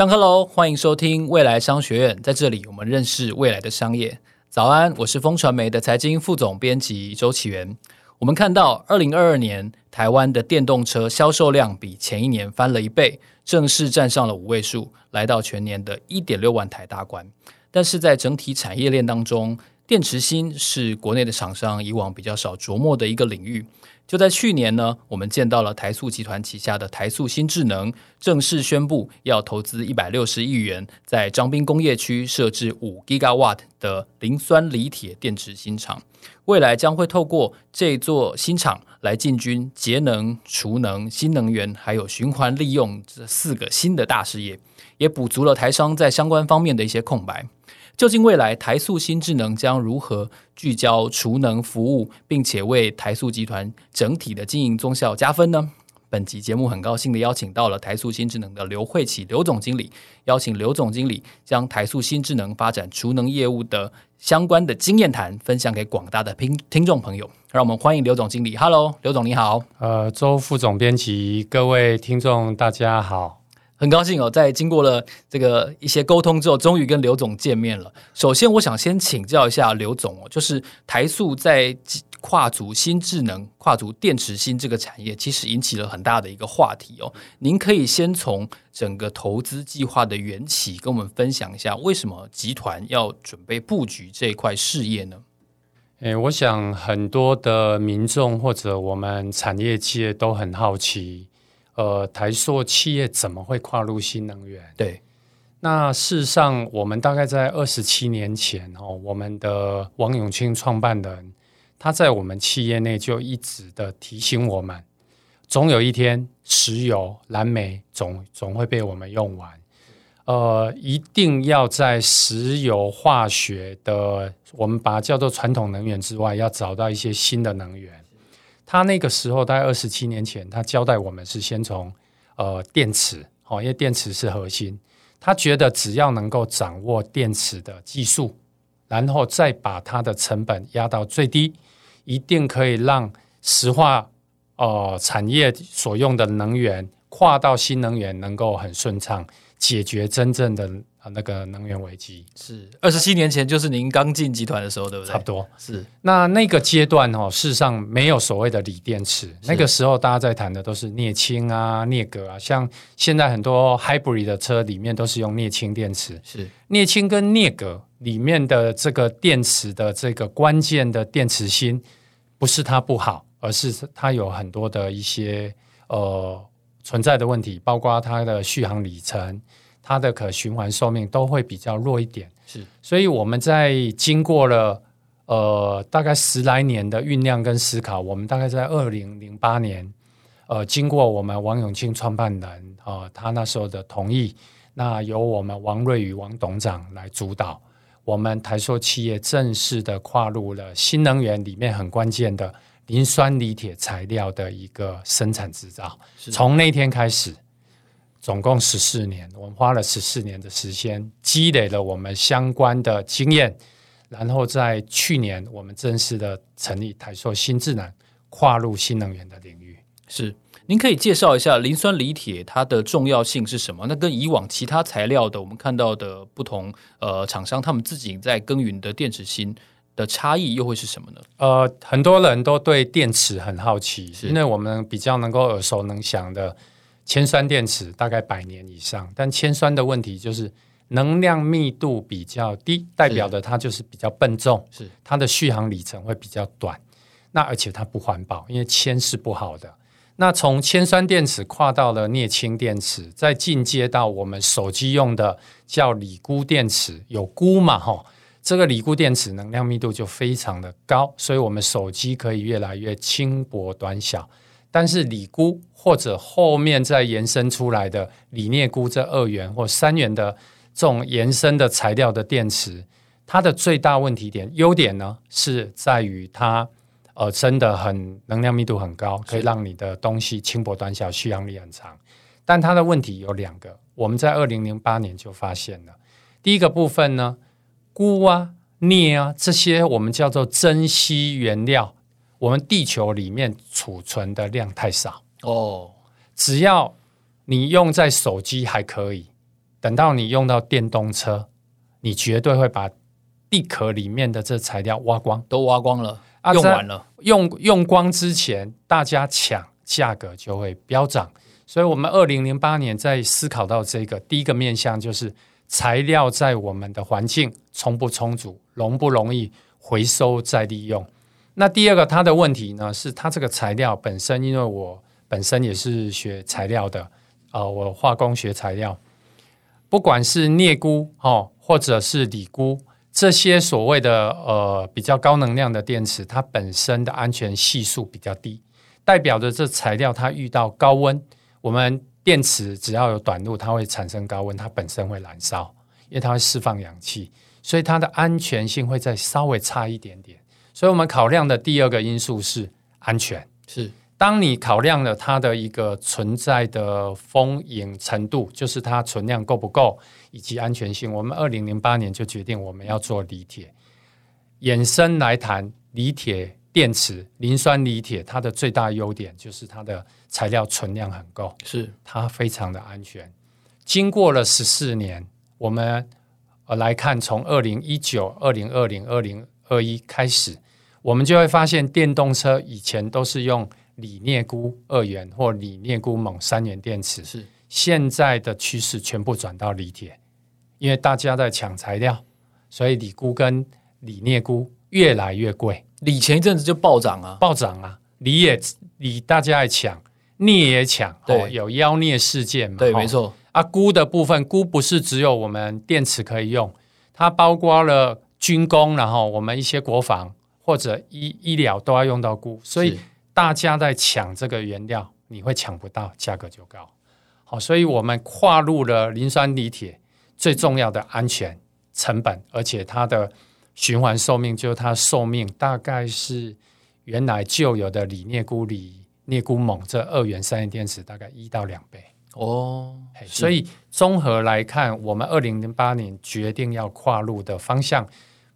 上课喽！欢迎收听未来商学院，在这里我们认识未来的商业。早安，我是风传媒的财经副总编辑周启源。我们看到，二零二二年台湾的电动车销售量比前一年翻了一倍，正式站上了五位数，来到全年的一点六万台大关。但是在整体产业链当中，电池芯是国内的厂商以往比较少琢磨的一个领域。就在去年呢，我们见到了台塑集团旗下的台塑新智能正式宣布要投资一百六十亿元，在彰滨工业区设置五 Gigawatt 的磷酸锂铁电池新厂。未来将会透过这座新厂来进军节能、储能、新能源，还有循环利用这四个新的大事业，也补足了台商在相关方面的一些空白。究竟未来台塑新智能将如何聚焦储能服务，并且为台塑集团整体的经营综效加分呢？本集节目很高兴的邀请到了台塑新智能的刘慧琦刘总经理，邀请刘总经理将台塑新智能发展储能业务的相关的经验谈分享给广大的听听众朋友。让我们欢迎刘总经理。Hello，刘总你好。呃，周副总编辑，各位听众大家好。很高兴哦，在经过了这个一些沟通之后，终于跟刘总见面了。首先，我想先请教一下刘总哦，就是台塑在跨足新智能、跨足电池芯这个产业，其实引起了很大的一个话题哦。您可以先从整个投资计划的缘起，跟我们分享一下，为什么集团要准备布局这一块事业呢？诶，我想很多的民众或者我们产业界都很好奇。呃，台塑企业怎么会跨入新能源？对，那事实上，我们大概在二十七年前哦，我们的王永庆创办人，他在我们企业内就一直的提醒我们，总有一天石油、蓝煤总总会被我们用完，呃，一定要在石油化学的，我们把它叫做传统能源之外，要找到一些新的能源。他那个时候大概二十七年前，他交代我们是先从呃电池，哦，因为电池是核心。他觉得只要能够掌握电池的技术，然后再把它的成本压到最低，一定可以让石化呃产业所用的能源跨到新能源能够很顺畅，解决真正的。啊，那个能源危机是二十七年前，就是您刚进集团的时候，对不对？差不多是。那那个阶段哦，事实上没有所谓的锂电池，那个时候大家在谈的都是镍氢啊、镍镉啊，像现在很多 hybrid 的车里面都是用镍氢电池。是镍氢跟镍镉里面的这个电池的这个关键的电池芯，不是它不好，而是它有很多的一些呃存在的问题，包括它的续航里程。它的可循环寿命都会比较弱一点，是，所以我们在经过了呃大概十来年的酝酿跟思考，我们大概在二零零八年，呃，经过我们王永庆创办人啊、呃，他那时候的同意，那由我们王瑞宇王董事长来主导，我们台塑企业正式的跨入了新能源里面很关键的磷酸锂铁材料的一个生产制造，从那天开始。总共十四年，我们花了十四年的时间，积累了我们相关的经验，然后在去年，我们正式的成立台硕新智能，跨入新能源的领域。是，您可以介绍一下磷酸锂铁它的重要性是什么？那跟以往其他材料的我们看到的不同，呃，厂商他们自己在耕耘的电池芯的差异又会是什么呢？呃，很多人都对电池很好奇，因为我们比较能够耳熟能详的。铅酸电池大概百年以上，但铅酸的问题就是能量密度比较低，代表的它就是比较笨重，是它的续航里程会比较短。那而且它不环保，因为铅是不好的。那从铅酸电池跨到了镍氢电池，再进阶到我们手机用的叫锂钴电池，有钴嘛？哈，这个锂钴电池能量密度就非常的高，所以我们手机可以越来越轻薄短小。但是锂钴或者后面再延伸出来的锂镍钴这二元或三元的这种延伸的材料的电池，它的最大问题点优点呢是在于它呃真的很能量密度很高，可以让你的东西轻薄短小，续航力很长。但它的问题有两个，我们在二零零八年就发现了。第一个部分呢，鈷啊、镍啊这些我们叫做珍稀原料。我们地球里面储存的量太少哦，只要你用在手机还可以，等到你用到电动车，你绝对会把地壳里面的这材料挖光，都挖光了，啊、用完了，用用光之前，大家抢，价格就会飙涨。所以，我们二零零八年在思考到这个第一个面向，就是材料在我们的环境充不充足，容不容易回收再利用。那第二个，它的问题呢，是它这个材料本身，因为我本身也是学材料的，啊、呃，我化工学材料，不管是镍钴哦，或者是锂钴，这些所谓的呃比较高能量的电池，它本身的安全系数比较低，代表着这材料它遇到高温。我们电池只要有短路，它会产生高温，它本身会燃烧，因为它会释放氧气，所以它的安全性会再稍微差一点点。所以我们考量的第二个因素是安全。是，当你考量了它的一个存在的风险程度，就是它存量够不够，以及安全性，我们二零零八年就决定我们要做锂铁。衍生来谈锂铁。电池磷酸锂铁，它的最大优点就是它的材料存量很够，是它非常的安全。经过了十四年，我们呃来看，从二零一九、二零二零、二零二一开始，我们就会发现，电动车以前都是用锂镍钴二元或锂镍钴锰三元电池，是现在的趋势全部转到锂铁，因为大家在抢材料，所以锂钴跟锂镍钴越来越贵。锂前一阵子就暴涨啊，暴涨啊！锂也锂大家爱抢，镍也抢，对，哦、有妖镍事件嘛？对，没错。啊，钴的部分，钴不是只有我们电池可以用，它包括了军工，然后我们一些国防或者医医疗都要用到钴，所以大家在抢这个原料，你会抢不到，价格就高。好，所以我们跨入了磷酸锂铁最重要的安全成本，而且它的。循环寿命就是它寿命大概是原来旧有的锂镍钴锂镍钴锰这二元三元电池大概一到两倍哦，所以综合来看，我们二零零八年决定要跨入的方向，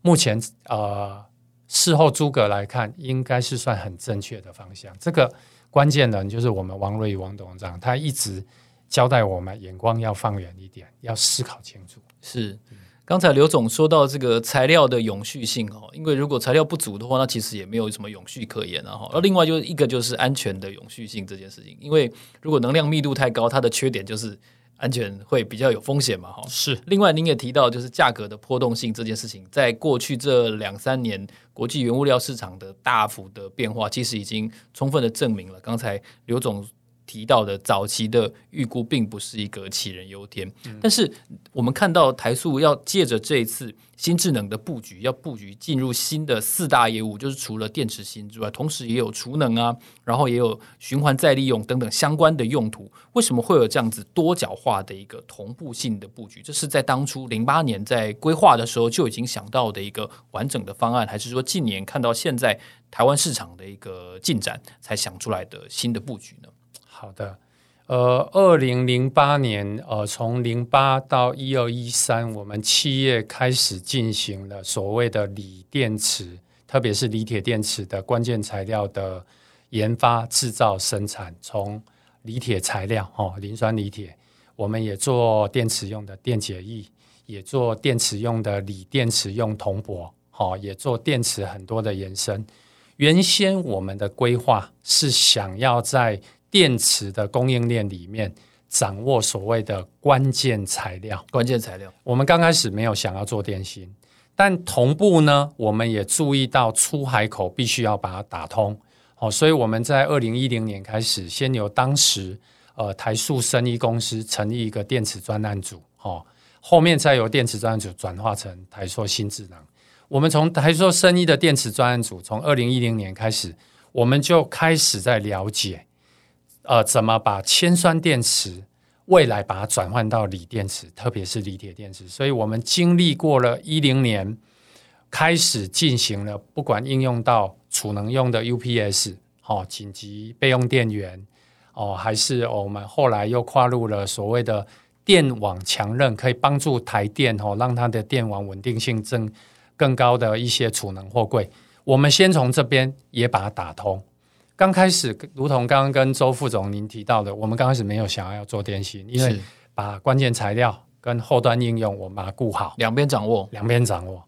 目前呃事后诸葛来看，应该是算很正确的方向。这个关键人就是我们王瑞王董事长，他一直交代我们眼光要放远一点，要思考清楚。是。刚才刘总说到这个材料的永续性哦，因为如果材料不足的话，那其实也没有什么永续可言啊哈。而另外就是一个就是安全的永续性这件事情，因为如果能量密度太高，它的缺点就是安全会比较有风险嘛哈。是。另外您也提到就是价格的波动性这件事情，在过去这两三年国际原物料市场的大幅的变化，其实已经充分的证明了刚才刘总。提到的早期的预估并不是一个杞人忧天，嗯，但是我们看到台塑要借着这一次新智能的布局，要布局进入新的四大业务，就是除了电池芯之外，同时也有储能啊，然后也有循环再利用等等相关的用途。为什么会有这样子多角化的一个同步性的布局？这是在当初零八年在规划的时候就已经想到的一个完整的方案，还是说近年看到现在台湾市场的一个进展才想出来的新的布局呢？好的，呃，二零零八年，呃，从零八到一二一三，我们企业开始进行了所谓的锂电池，特别是锂铁电池的关键材料的研发、制造、生产。从锂铁材料，哦，磷酸锂铁，我们也做电池用的电解液，也做电池用的锂电池用铜箔，哦，也做电池很多的延伸。原先我们的规划是想要在电池的供应链里面掌握所谓的关键材料，关键材料。我们刚开始没有想要做电芯，但同步呢，我们也注意到出海口必须要把它打通。哦，所以我们在二零一零年开始，先由当时呃台塑生医公司成立一个电池专案组，哦，后面再由电池专案组转化成台塑新智能。我们从台塑生医的电池专案组，从二零一零年开始，我们就开始在了解。呃，怎么把铅酸电池未来把它转换到锂电池，特别是锂铁电池？所以我们经历过了一零年，开始进行了不管应用到储能用的 UPS，哦，紧急备用电源，哦，还是我们后来又跨入了所谓的电网强韧，可以帮助台电哦，让它的电网稳定性增更高的一些储能货柜。我们先从这边也把它打通。刚开始，如同刚刚跟周副总您提到的，我们刚开始没有想要要做电信，因为把关键材料跟后端应用，我们把它顾好，两边掌握，两边掌握。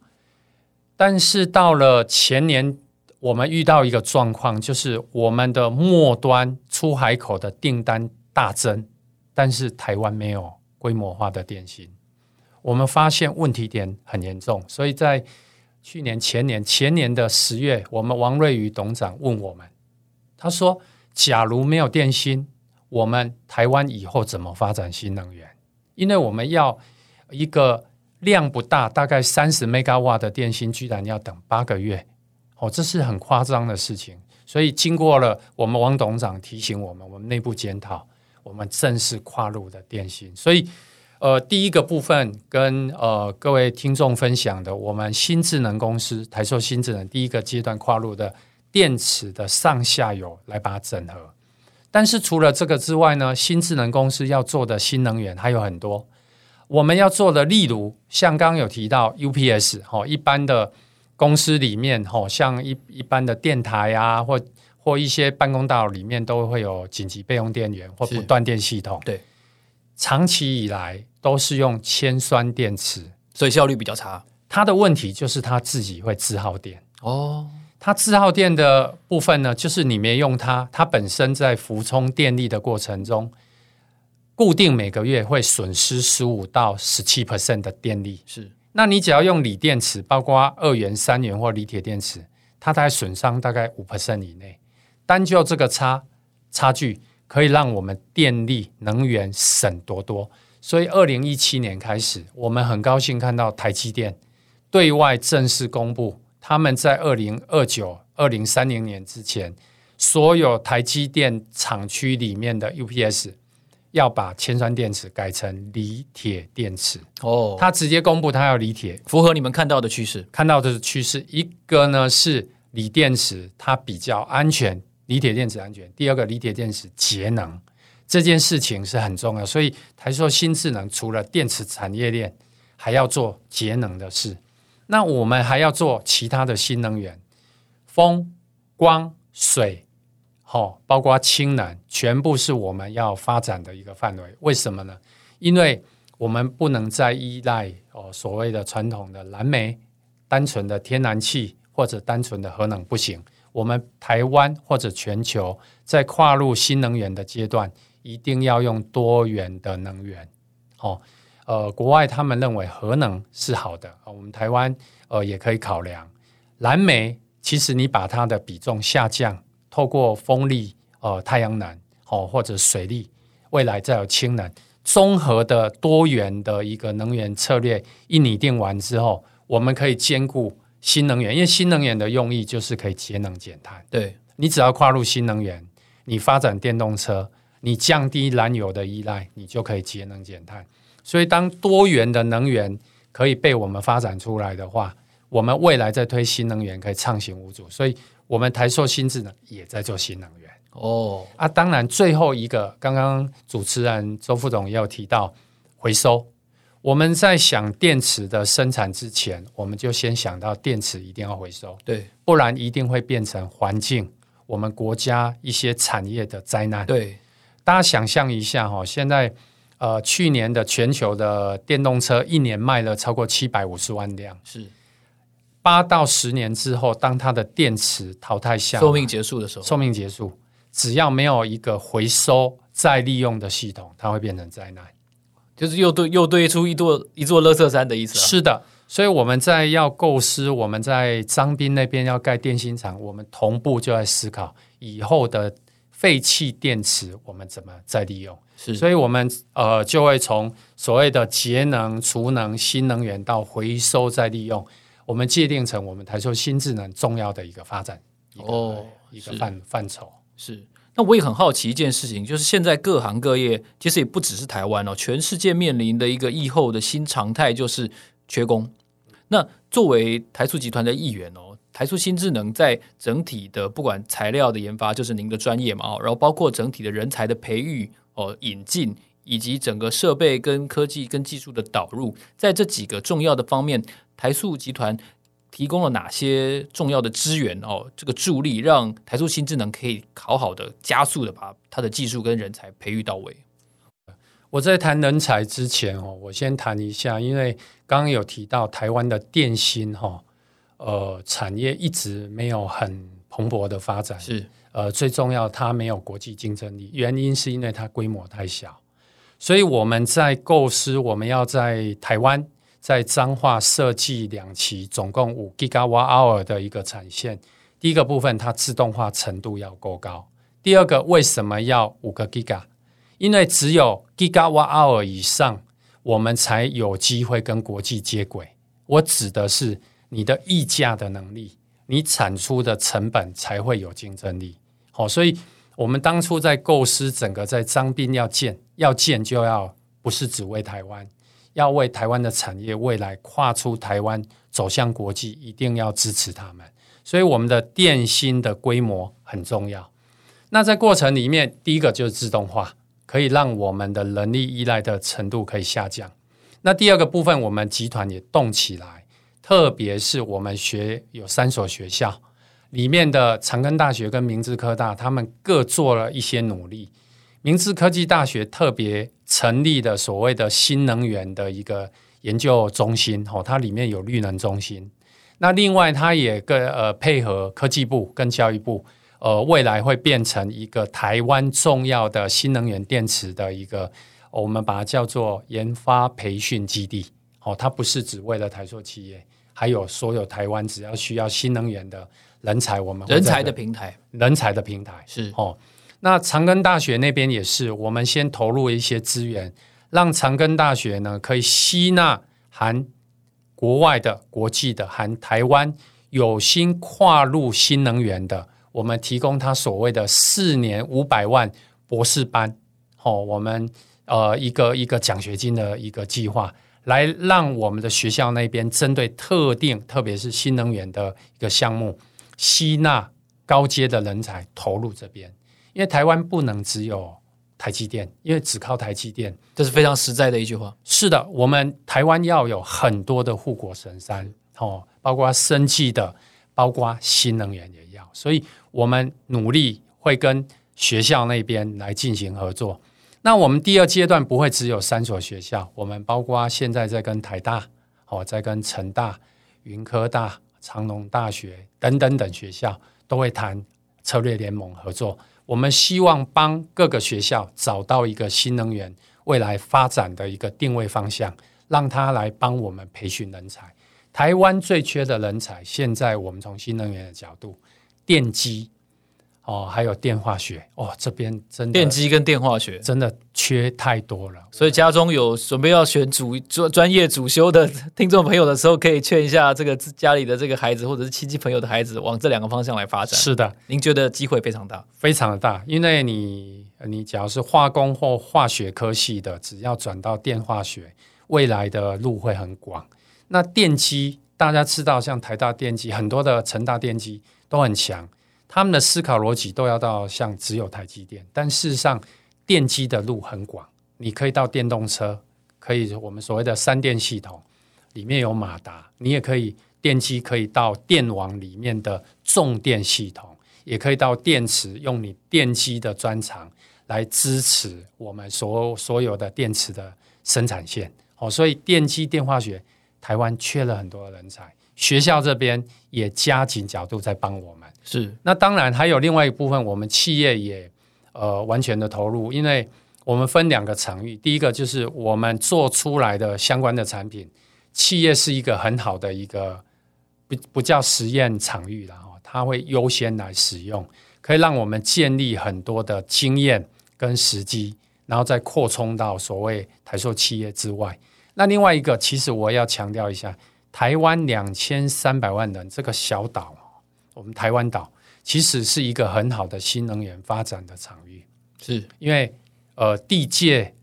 但是到了前年，我们遇到一个状况，就是我们的末端出海口的订单大增，但是台湾没有规模化的电信。我们发现问题点很严重，所以在去年、前年、前年的十月，我们王瑞宇董事长问我们，他说：“假如没有电芯，我们台湾以后怎么发展新能源？因为我们要一个量不大，大概三十 Megawatt 的电芯，居然要等八个月。”哦，这是很夸张的事情，所以经过了我们王董事长提醒我们，我们内部检讨，我们正式跨入的电芯。所以，呃，第一个部分跟呃各位听众分享的，我们新智能公司台塑新智能第一个阶段跨入的电池的上下游来把它整合。但是除了这个之外呢，新智能公司要做的新能源还有很多，我们要做的，例如像刚刚有提到 UPS 哦，一般的。公司里面，吼，像一一般的电台啊，或或一些办公大楼里面，都会有紧急备用电源或不断电系统。对，长期以来都是用铅酸电池，所以效率比较差。它的问题就是它自己会自耗电。哦，它自耗电的部分呢，就是你没用它，它本身在浮充电力的过程中，固定每个月会损失十五到十七 percent 的电力。是。那你只要用锂电池，包括二元、三元或锂铁电池，它大概损伤大概五 percent 以内。单就这个差差距，可以让我们电力能源省多多。所以，二零一七年开始，我们很高兴看到台积电对外正式公布，他们在二零二九、二零三零年之前，所有台积电厂区里面的 UPS。要把铅酸电池改成锂铁电池哦，他直接公布他要锂铁，符合你们看到的趋势。看到的是趋势，一个呢是锂电池它比较安全，锂铁电池安全；第二个锂铁电池节能，这件事情是很重要。所以台塑新智能除了电池产业链，还要做节能的事。那我们还要做其他的新能源，风、光、水。好，包括氢能，全部是我们要发展的一个范围。为什么呢？因为我们不能再依赖哦所谓的传统的燃煤、单纯的天然气或者单纯的核能不行。我们台湾或者全球在跨入新能源的阶段，一定要用多元的能源。哦，呃，国外他们认为核能是好的，我们台湾呃也可以考量蓝煤。其实你把它的比重下降。透过风力、呃太阳能，哦或者水力，未来再有氢能，综合的多元的一个能源策略一拟定完之后，我们可以兼顾新能源，因为新能源的用意就是可以节能减碳。对，你只要跨入新能源，你发展电动车，你降低燃油的依赖，你就可以节能减碳。所以，当多元的能源可以被我们发展出来的话，我们未来在推新能源可以畅行无阻。所以。我们台塑新智能也在做新能源哦啊，当然最后一个，刚刚主持人周副总也有提到回收。我们在想电池的生产之前，我们就先想到电池一定要回收，对，不然一定会变成环境、我们国家一些产业的灾难。对，大家想象一下哈，现在呃，去年的全球的电动车一年卖了超过七百五十万辆，是。八到十年之后，当它的电池淘汰下，寿命结束的时候，寿命结束，只要没有一个回收再利用的系统，它会变成灾难，就是又堆又堆出一座一座垃圾山的意思啊。是的，所以我们在要构思，我们在张斌那边要盖电芯厂，我们同步就在思考以后的废弃电池我们怎么再利用。是，所以我们呃就会从所谓的节能、储能、新能源到回收再利用。我们界定成我们台塑新智能重要的一个发展哦一个范范畴是。那我也很好奇一件事情，就是现在各行各业其实也不只是台湾哦，全世界面临的一个疫后的新常态就是缺工。那作为台塑集团的一员哦，台塑新智能在整体的不管材料的研发，就是您的专业嘛哦，然后包括整体的人才的培育哦引进，以及整个设备跟科技跟技术的导入，在这几个重要的方面。台塑集团提供了哪些重要的资源哦？这个助力让台塑新智能可以好好的加速的把它的技术跟人才培育到位。我在谈人才之前哦，我先谈一下，因为刚刚有提到台湾的电芯哈，呃，产业一直没有很蓬勃的发展，是呃，最重要它没有国际竞争力，原因是因为它规模太小，所以我们在构思我们要在台湾在彰化设计两期，总共五 gigawatt hour 的一个产线。第一个部分，它自动化程度要够高。第二个，为什么要五个 giga？因为只有 gigawatt hour 以上，我们才有机会跟国际接轨。我指的是你的议价的能力，你产出的成本才会有竞争力。好，所以我们当初在构思整个在彰斌要建，要建就要不是只为台湾，要为台湾的产业未来跨出台湾走向国际，一定要支持他们。所以我们的电芯的规模很重要。那在过程里面，第一个就是自动化。可以让我们的人力依赖的程度可以下降。那第二个部分，我们集团也动起来，特别是我们学有三所学校里面的长庚大学跟明治科大，他们各做了一些努力。明治科技大学特别成立的所谓的新能源的一个研究中心，哦，它里面有绿能中心。那另外，它也跟呃配合科技部跟教育部。呃，未来会变成一个台湾重要的新能源电池的一个，我们把它叫做研发培训基地。哦，它不是只为了台塑企业，还有所有台湾只要需要新能源的人才，我们人才的平台，人才的平台是哦。那长庚大学那边也是，我们先投入一些资源，让长庚大学呢可以吸纳含国外的、国际的、含台湾有心跨入新能源的。我们提供他所谓的四年五百万博士班，哦，我们呃一个一个奖学金的一个计划，来让我们的学校那边针对特定，特别是新能源的一个项目，吸纳高阶的人才投入这边。因为台湾不能只有台积电，因为只靠台积电，这是非常实在的一句话。是的，我们台湾要有很多的护国神山，哦，包括生技的，包括新能源也要，所以。我们努力会跟学校那边来进行合作。那我们第二阶段不会只有三所学校，我们包括现在在跟台大、哦，在跟成大、云科大、长隆大学等等等学校都会谈策略联盟合作。我们希望帮各个学校找到一个新能源未来发展的一个定位方向，让他来帮我们培训人才。台湾最缺的人才，现在我们从新能源的角度。电机哦，还有电化学哦，这边真的电机跟电化学真的缺太多了。所以家中有准备要选主专专业主修的听众朋友的时候，可以劝一下这个家里的这个孩子，或者是亲戚朋友的孩子，往这两个方向来发展。是的，您觉得机会非常大，非常的大，因为你你只要是化工或化学科系的，只要转到电化学，未来的路会很广。那电机大家知道，像台大电机，很多的成大电机。都很强，他们的思考逻辑都要到像只有台积电，但事实上电机的路很广，你可以到电动车，可以我们所谓的三电系统里面有马达，你也可以电机可以到电网里面的重电系统，也可以到电池，用你电机的专长来支持我们所所有的电池的生产线。哦，所以电机电化学台湾缺了很多的人才。学校这边也加紧角度在帮我们，是。那当然还有另外一部分，我们企业也呃完全的投入，因为我们分两个场域，第一个就是我们做出来的相关的产品，企业是一个很好的一个不不叫实验场域了哈，它会优先来使用，可以让我们建立很多的经验跟时机，然后再扩充到所谓台塑企业之外。那另外一个，其实我要强调一下。台湾两千三百万人这个小岛，我们台湾岛其实是一个很好的新能源发展的场域，是。因为呃地界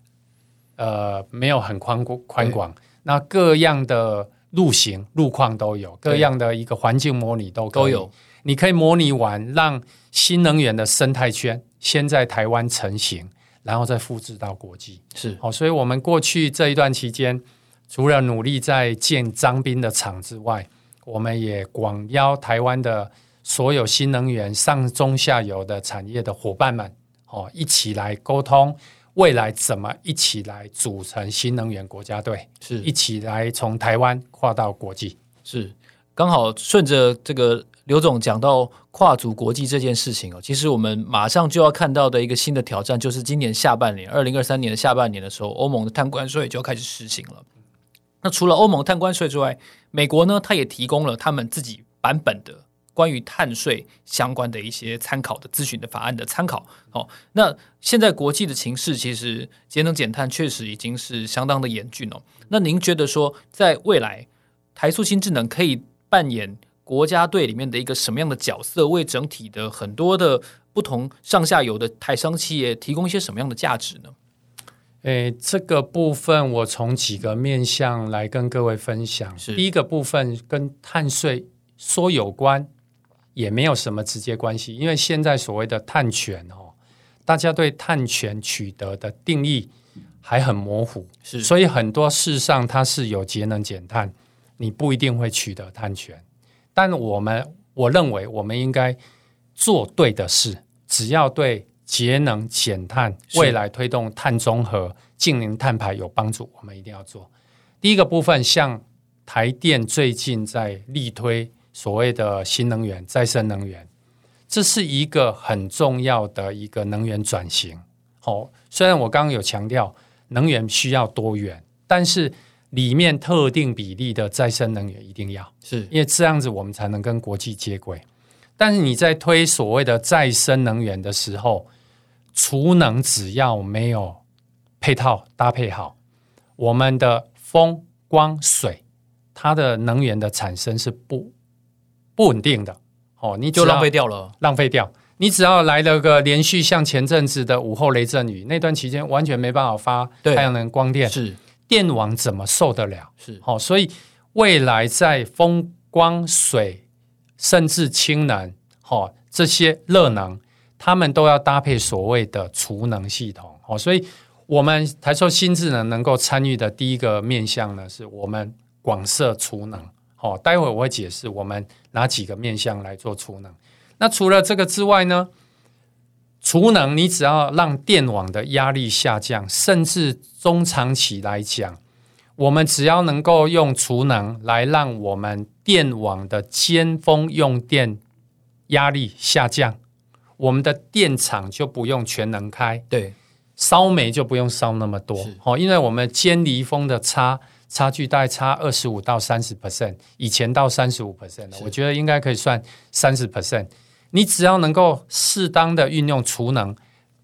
呃没有很宽宽广，那各样的路型路况都有，各样的一个环境模拟都都有，你可以模拟完，让新能源的生态圈先在台湾成型，然后再复制到国际，是哦，所以我们过去这一段期间。除了努力在建张斌的厂之外，我们也广邀台湾的所有新能源上中下游的产业的伙伴们，哦，一起来沟通未来怎么一起来组成新能源国家队，是一起来从台湾跨到国际。是刚好顺着这个刘总讲到跨足国际这件事情哦，其实我们马上就要看到的一个新的挑战，就是今年下半年，二零二三年的下半年的时候，欧盟的碳关税就要开始实行了。那除了欧盟碳关税之外，美国呢，它也提供了他们自己版本的关于碳税相关的一些参考的咨询的法案的参考。哦，那现在国际的情势，其实节能减碳确实已经是相当的严峻哦。那您觉得说，在未来台塑新智能可以扮演国家队里面的一个什么样的角色，为整体的很多的不同上下游的台商企业提供一些什么样的价值呢？诶，这个部分我从几个面向来跟各位分享。是第一个部分跟碳税说有关，也没有什么直接关系，因为现在所谓的碳权哦，大家对碳权取得的定义还很模糊，是所以很多事上它是有节能减碳，你不一定会取得碳权。但我们我认为我们应该做对的事，只要对。节能减碳，未来推动碳中和、净零碳排有帮助，我们一定要做。第一个部分，像台电最近在力推所谓的新能源、再生能源，这是一个很重要的一个能源转型。好，虽然我刚刚有强调能源需要多元，但是里面特定比例的再生能源一定要，是。因为这样子我们才能跟国际接轨。但是你在推所谓的再生能源的时候，储能只要没有配套搭配好，我们的风光水，它的能源的产生是不不稳定的。哦，你就浪费掉了，浪费掉。你只要来了个连续像前阵子的午后雷阵雨，那段期间完全没办法发太阳能光电，是电网怎么受得了？是好，所以未来在风光水甚至氢能，好这些热能。他们都要搭配所谓的储能系统哦，所以我们台塑新智能能够参与的第一个面向呢，是我们广设储能。好，待会我会解释我们哪几个面向来做储能。那除了这个之外呢，储能你只要让电网的压力下降，甚至中长期来讲，我们只要能够用储能来让我们电网的尖峰用电压力下降。我们的电厂就不用全能开，对，烧煤就不用烧那么多，哦，因为我们尖离峰的差差距大概差二十五到三十 percent，以前到三十五 percent，我觉得应该可以算三十 percent。你只要能够适当的运用储能，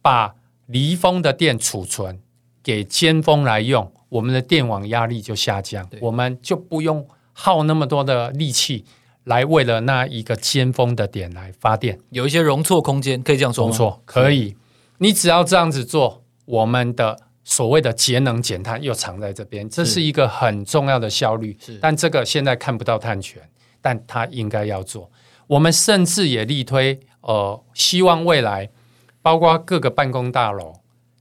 把离峰的电储存给尖峰来用，我们的电网压力就下降，我们就不用耗那么多的力气。来为了那一个尖峰的点来发电，有一些容错空间，可以这样说吗？容错可以，你只要这样子做，我们的所谓的节能减碳又藏在这边，这是一个很重要的效率。是，但这个现在看不到碳权，但它应该要做。我们甚至也力推，呃，希望未来包括各个办公大楼，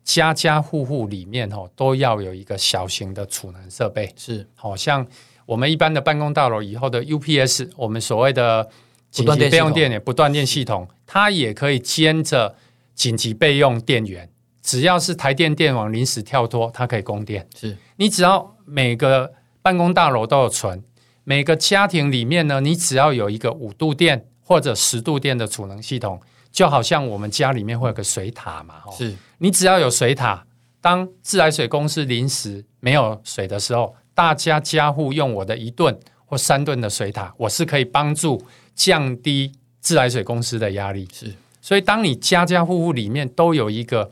家家户户里面哦，都要有一个小型的储能设备。是，好像。我们一般的办公大楼以后的 UPS，我们所谓的紧急备用电源不断电系统，它也可以兼着紧急备用电源。只要是台电电网临时跳脱，它可以供电。是你只要每个办公大楼都有存，每个家庭里面呢，你只要有一个五度电或者十度电的储能系统，就好像我们家里面会有个水塔嘛。是你只要有水塔，当自来水公司临时没有水的时候。大家家户用我的一吨或三吨的水塔，我是可以帮助降低自来水公司的压力。是，所以当你家家户户里面都有一个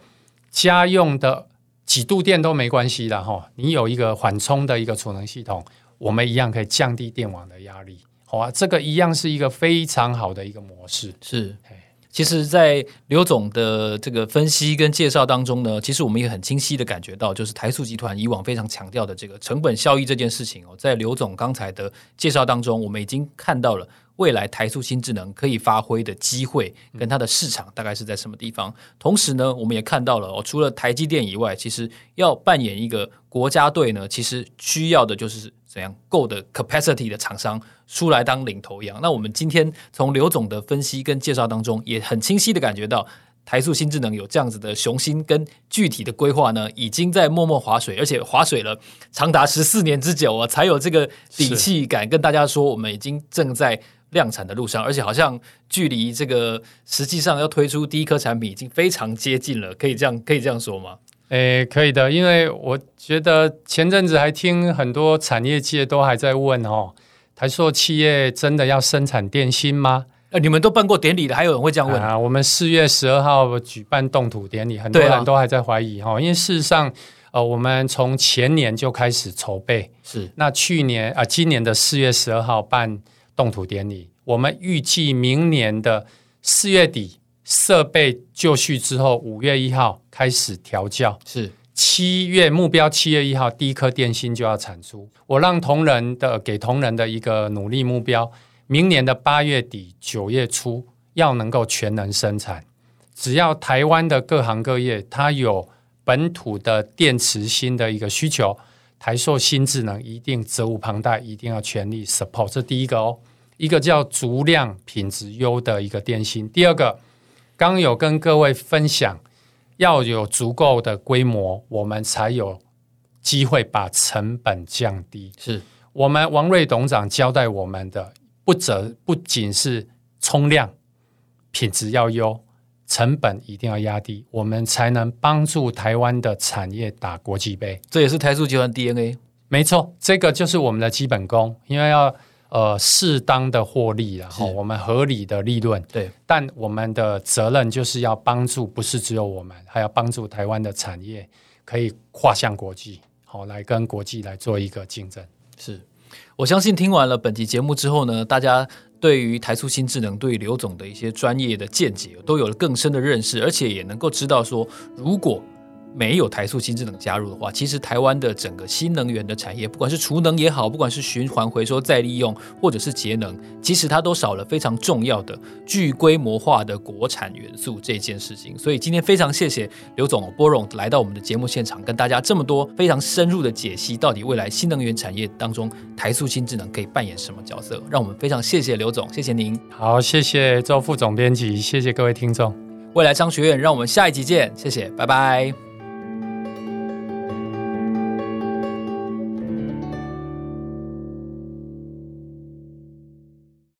家用的几度电都没关系的哈，你有一个缓冲的一个储能系统，我们一样可以降低电网的压力。好啊，这个一样是一个非常好的一个模式。是。其实，在刘总的这个分析跟介绍当中呢，其实我们也很清晰的感觉到，就是台塑集团以往非常强调的这个成本效益这件事情哦，在刘总刚才的介绍当中，我们已经看到了未来台塑新智能可以发挥的机会跟它的市场大概是在什么地方。同时呢，我们也看到了哦，除了台积电以外，其实要扮演一个国家队呢，其实需要的就是。怎样够的 capacity 的厂商出来当领头羊？那我们今天从刘总的分析跟介绍当中，也很清晰的感觉到，台塑新智能有这样子的雄心跟具体的规划呢？已经在默默划水，而且划水了长达十四年之久啊，才有这个底气敢跟大家说，我们已经正在量产的路上，而且好像距离这个实际上要推出第一颗产品已经非常接近了，可以这样可以这样说吗？诶，可以的，因为我觉得前阵子还听很多产业界都还在问哦，台塑企业真的要生产电芯吗？呃，你们都办过典礼的，还有人会这样问啊？我们四月十二号举办动土典礼，很多人都还在怀疑哈、啊，因为事实上，呃，我们从前年就开始筹备，是那去年啊、呃，今年的四月十二号办动土典礼，我们预计明年的四月底设备就绪之后，五月一号开始调教，是七月目标七月一号第一颗电芯就要产出，我让同仁的给同仁的一个努力目标。明年的八月底九月初要能够全能生产，只要台湾的各行各业它有本土的电池芯的一个需求，台塑新智能一定责无旁贷，一定要全力 support。这第一个哦，一个叫足量品质优的一个电芯。第二个，刚有跟各位分享，要有足够的规模，我们才有机会把成本降低。是我们王瑞董事长交代我们的。不则不仅是冲量，品质要优，成本一定要压低，我们才能帮助台湾的产业打国际杯。这也是台塑集团 DNA。没错，这个就是我们的基本功，因为要呃适当的获利，然后我们合理的利润。对，但我们的责任就是要帮助，不是只有我们，还要帮助台湾的产业可以跨向国际，好来跟国际来做一个竞争。是。我相信听完了本期节目之后呢，大家对于台塑新智能、对于刘总的一些专业的见解，都有了更深的认识，而且也能够知道说，如果没有台塑新智能加入的话，其实台湾的整个新能源的产业，不管是储能也好，不管是循环回收再利用，或者是节能，其实它都少了非常重要的具规模化的国产元素这件事情。所以今天非常谢谢刘总波荣来到我们的节目现场，跟大家这么多非常深入的解析，到底未来新能源产业当中台塑新智能可以扮演什么角色？让我们非常谢谢刘总，谢谢您。好，谢谢周副总编辑，谢谢各位听众。未来商学院，让我们下一集见，谢谢，拜拜。